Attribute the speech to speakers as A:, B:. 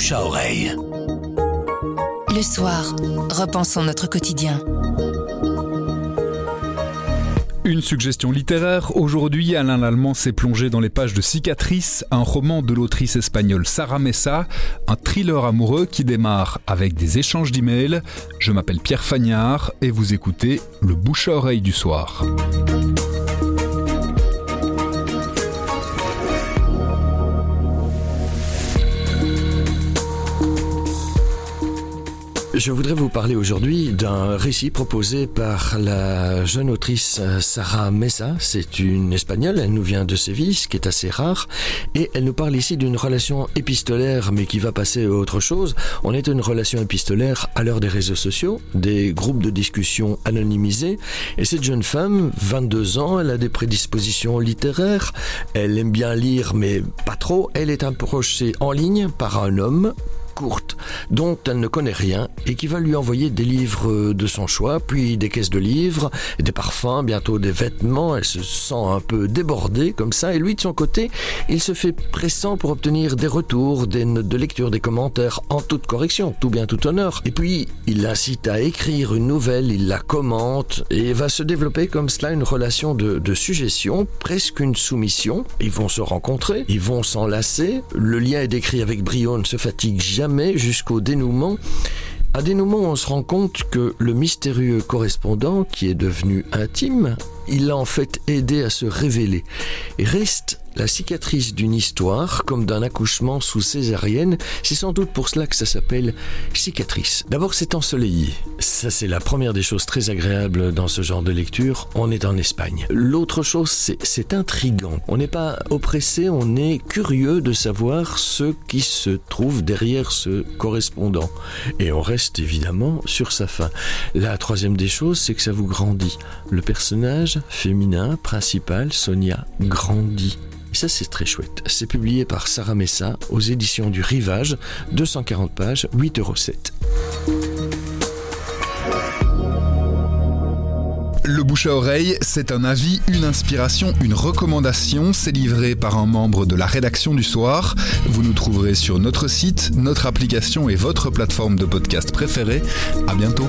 A: bouche à oreille.
B: Le soir, repensons notre quotidien.
C: Une suggestion littéraire. Aujourd'hui, Alain Lallemand s'est plongé dans les pages de Cicatrice, un roman de l'autrice espagnole Sarah Messa, un thriller amoureux qui démarre avec des échanges d'emails. Je m'appelle Pierre Fagnard et vous écoutez Le bouche à oreille du soir.
D: Je voudrais vous parler aujourd'hui d'un récit proposé par la jeune autrice Sarah Mesa. C'est une espagnole, elle nous vient de Séville, ce qui est assez rare, et elle nous parle ici d'une relation épistolaire, mais qui va passer à autre chose. On est une relation épistolaire à l'heure des réseaux sociaux, des groupes de discussion anonymisés, et cette jeune femme, 22 ans, elle a des prédispositions littéraires, elle aime bien lire, mais pas trop, elle est approchée en ligne par un homme courte, dont elle ne connaît rien et qui va lui envoyer des livres de son choix, puis des caisses de livres, des parfums, bientôt des vêtements. Elle se sent un peu débordée comme ça et lui de son côté, il se fait pressant pour obtenir des retours, des notes de lecture, des commentaires en toute correction, tout bien tout honneur. Et puis, il l'incite à écrire une nouvelle, il la commente et va se développer comme cela une relation de, suggestion, presque une soumission. Ils vont se rencontrer, ils vont s'enlacer. Le lien est décrit avec brio, ne se fatigue jamais jusqu'au dénouement. À dénouement, on se rend compte que le mystérieux correspondant, qui est devenu intime, il l'a en fait aidé à se révéler. Et reste la cicatrice d'une histoire, comme d'un accouchement sous césarienne. C'est sans doute pour cela que ça s'appelle cicatrice. D'abord, c'est ensoleillé. Ça, c'est la première des choses très agréables dans ce genre de lecture. On est en Espagne. L'autre chose, c'est intrigant. On n'est pas oppressé, on est curieux de savoir ce qui se trouve derrière ce correspondant. Et on reste évidemment sur sa fin. La troisième des choses, c'est que ça vous grandit. Le personnage féminin principal, Sonia, grandit. Ça, c'est très chouette. C'est publié par Sarah Messa aux éditions du Rivage, 240 pages, 8,07 euros.
C: Le bouche à oreille, c'est un avis, une inspiration, une recommandation. C'est livré par un membre de la rédaction du soir. Vous nous trouverez sur notre site, notre application et votre plateforme de podcast préférée. À bientôt.